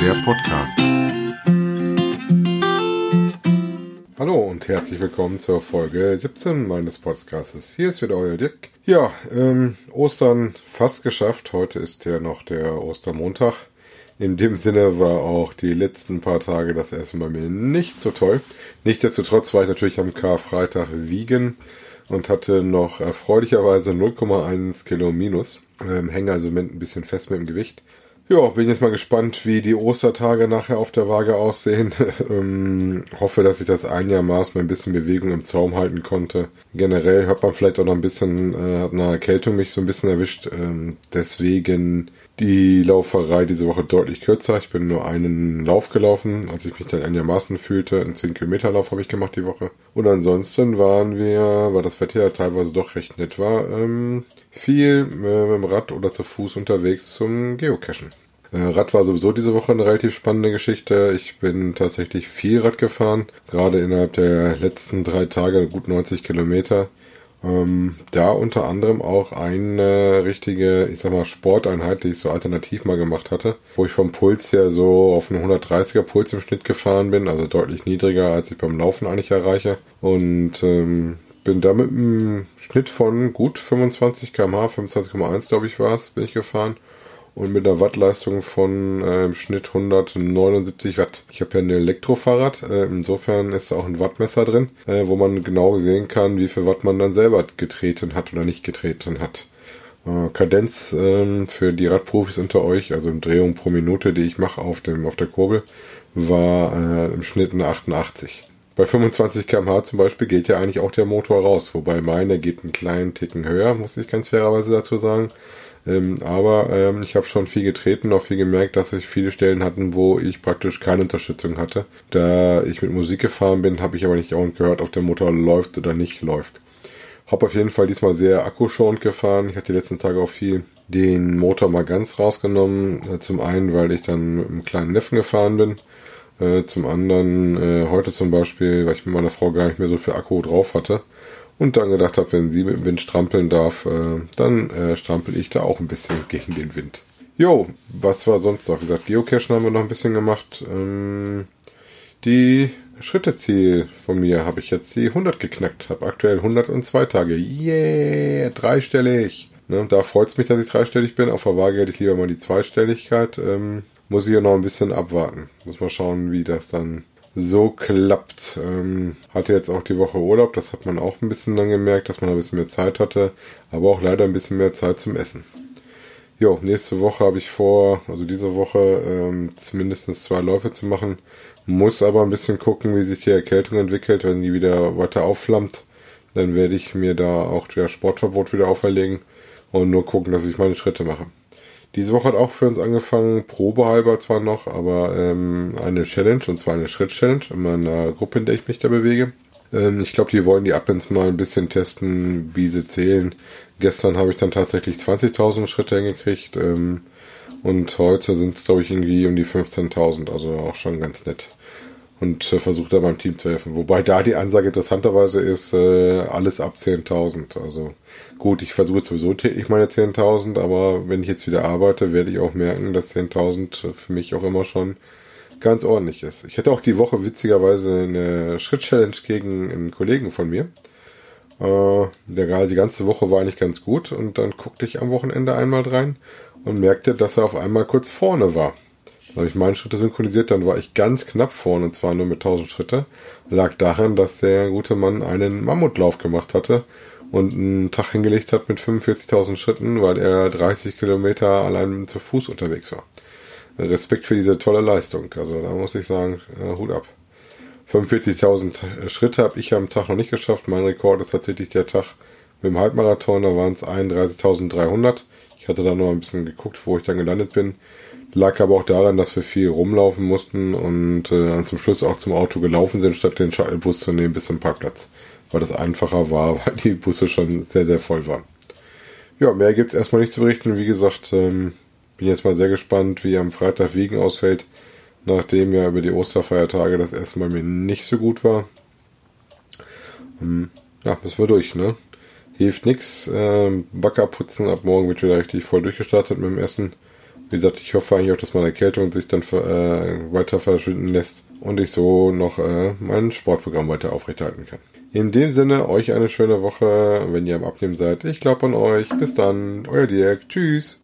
der Podcast. Hallo und herzlich willkommen zur Folge 17 meines Podcasts. Hier ist wieder euer Dirk. Ja, ähm, Ostern fast geschafft. Heute ist ja noch der Ostermontag. In dem Sinne war auch die letzten paar Tage das Essen bei mir nicht so toll. Nichtsdestotrotz war ich natürlich am Karfreitag wiegen und hatte noch erfreulicherweise 0,1 Kilo minus. Ähm, hänge also ein bisschen fest mit dem Gewicht. Ja, bin jetzt mal gespannt, wie die Ostertage nachher auf der Waage aussehen. ähm, hoffe, dass ich das einigermaßen ein bisschen Bewegung im Zaum halten konnte. Generell hat man vielleicht auch noch ein bisschen, äh, hat eine Erkältung mich so ein bisschen erwischt. Ähm, deswegen die Lauferei diese Woche deutlich kürzer. Ich bin nur einen Lauf gelaufen, als ich mich dann einigermaßen fühlte. Einen 10 Kilometer Lauf habe ich gemacht die Woche. Und ansonsten waren wir, weil das ja teilweise doch recht nett war, ähm, viel äh, mit dem Rad oder zu Fuß unterwegs zum Geocachen. Äh, Rad war sowieso diese Woche eine relativ spannende Geschichte. Ich bin tatsächlich viel Rad gefahren, gerade innerhalb der letzten drei Tage gut 90 Kilometer. Ähm, da unter anderem auch eine richtige, ich sag mal, Sporteinheit, die ich so alternativ mal gemacht hatte, wo ich vom Puls her so auf einen 130er Puls im Schnitt gefahren bin, also deutlich niedriger, als ich beim Laufen eigentlich erreiche. Und ähm, bin da mit einem Schnitt von gut 25 km/h, 25,1 glaube ich war es, bin ich gefahren. Und mit einer Wattleistung von äh, im Schnitt 179 Watt. Ich habe ja ein Elektrofahrrad, äh, insofern ist da auch ein Wattmesser drin, äh, wo man genau sehen kann, wie viel Watt man dann selber getreten hat oder nicht getreten hat. Äh, Kadenz ähm, für die Radprofis unter euch, also Drehung pro Minute, die ich mache auf auf der Kurbel, war äh, im Schnitt eine 88. Bei 25 km/h zum Beispiel geht ja eigentlich auch der Motor raus, wobei meine geht einen kleinen Ticken höher, muss ich ganz fairerweise dazu sagen. Ähm, aber ähm, ich habe schon viel getreten, auch viel gemerkt, dass ich viele Stellen hatten, wo ich praktisch keine Unterstützung hatte. Da ich mit Musik gefahren bin, habe ich aber nicht auch gehört, ob der Motor läuft oder nicht läuft. Hab auf jeden Fall diesmal sehr akkuschonend gefahren. Ich hatte die letzten Tage auch viel den Motor mal ganz rausgenommen. Äh, zum einen, weil ich dann mit einem kleinen Neffen gefahren bin äh, zum anderen äh, heute zum Beispiel, weil ich mit meiner Frau gar nicht mehr so viel Akku drauf hatte und dann gedacht habe, wenn sie mit dem Wind strampeln darf, äh, dann äh, strampel ich da auch ein bisschen gegen den Wind. Jo, was war sonst noch? Wie gesagt, Geocachen haben wir noch ein bisschen gemacht. Ähm, die Schritteziel von mir habe ich jetzt die 100 geknackt. Habe aktuell 102 Tage. Yeah, dreistellig. Ne, da freut es mich, dass ich dreistellig bin. Auf der Waage hätte ich lieber mal die Zweistelligkeit. Ähm, muss ich ja noch ein bisschen abwarten. Muss mal schauen, wie das dann so klappt. Ähm, hatte jetzt auch die Woche Urlaub, das hat man auch ein bisschen dann gemerkt, dass man ein bisschen mehr Zeit hatte, aber auch leider ein bisschen mehr Zeit zum Essen. Jo, nächste Woche habe ich vor, also diese Woche ähm, zumindest zwei Läufe zu machen. Muss aber ein bisschen gucken, wie sich die Erkältung entwickelt. Wenn die wieder weiter aufflammt, dann werde ich mir da auch der Sportverbot wieder auferlegen und nur gucken, dass ich meine Schritte mache. Diese Woche hat auch für uns angefangen, probehalber zwar noch, aber ähm, eine Challenge, und zwar eine Schritt-Challenge in meiner Gruppe, in der ich mich da bewege. Ähm, ich glaube, die wollen die Appens mal ein bisschen testen, wie sie zählen. Gestern habe ich dann tatsächlich 20.000 Schritte hingekriegt ähm, und heute sind es, glaube ich, irgendwie um die 15.000, also auch schon ganz nett und äh, versucht da beim Team zu helfen. Wobei da die Ansage interessanterweise ist, äh, alles ab 10.000. Also gut, ich versuche sowieso täglich meine 10.000, aber wenn ich jetzt wieder arbeite, werde ich auch merken, dass 10.000 für mich auch immer schon ganz ordentlich ist. Ich hatte auch die Woche witzigerweise eine Schritt-Challenge gegen einen Kollegen von mir. Äh, der gerade die ganze Woche war eigentlich ganz gut und dann guckte ich am Wochenende einmal rein und merkte, dass er auf einmal kurz vorne war. Dann habe ich meine Schritte synchronisiert, dann war ich ganz knapp vorne, und zwar nur mit 1000 Schritte. Lag daran, dass der gute Mann einen Mammutlauf gemacht hatte und einen Tag hingelegt hat mit 45.000 Schritten, weil er 30 Kilometer allein zu Fuß unterwegs war. Respekt für diese tolle Leistung. Also da muss ich sagen, äh, Hut ab. 45.000 Schritte habe ich am Tag noch nicht geschafft. Mein Rekord ist tatsächlich der Tag mit dem Halbmarathon. Da waren es 31.300. Ich hatte da noch ein bisschen geguckt, wo ich dann gelandet bin. Lag aber auch daran, dass wir viel rumlaufen mussten und äh, dann zum Schluss auch zum Auto gelaufen sind, statt den Shuttlebus zu nehmen bis zum Parkplatz. Weil das einfacher war, weil die Busse schon sehr, sehr voll waren. Ja, mehr gibt's erstmal nicht zu berichten. Wie gesagt, ähm, bin jetzt mal sehr gespannt, wie am Freitag Wiegen ausfällt, nachdem ja über die Osterfeiertage das erste Mal mir nicht so gut war. Ähm, ja, müssen wir durch, ne? Hilft nix. Ähm, Backer putzen, ab morgen wird wieder richtig voll durchgestartet mit dem Essen Wie gesagt, ich hoffe eigentlich auch, dass meine Erkältung sich dann äh, weiter verschwinden lässt und ich so noch äh, mein Sportprogramm weiter aufrechterhalten kann. In dem Sinne, euch eine schöne Woche, wenn ihr am Abnehmen seid. Ich glaube an euch. Bis dann, euer Dirk. Tschüss.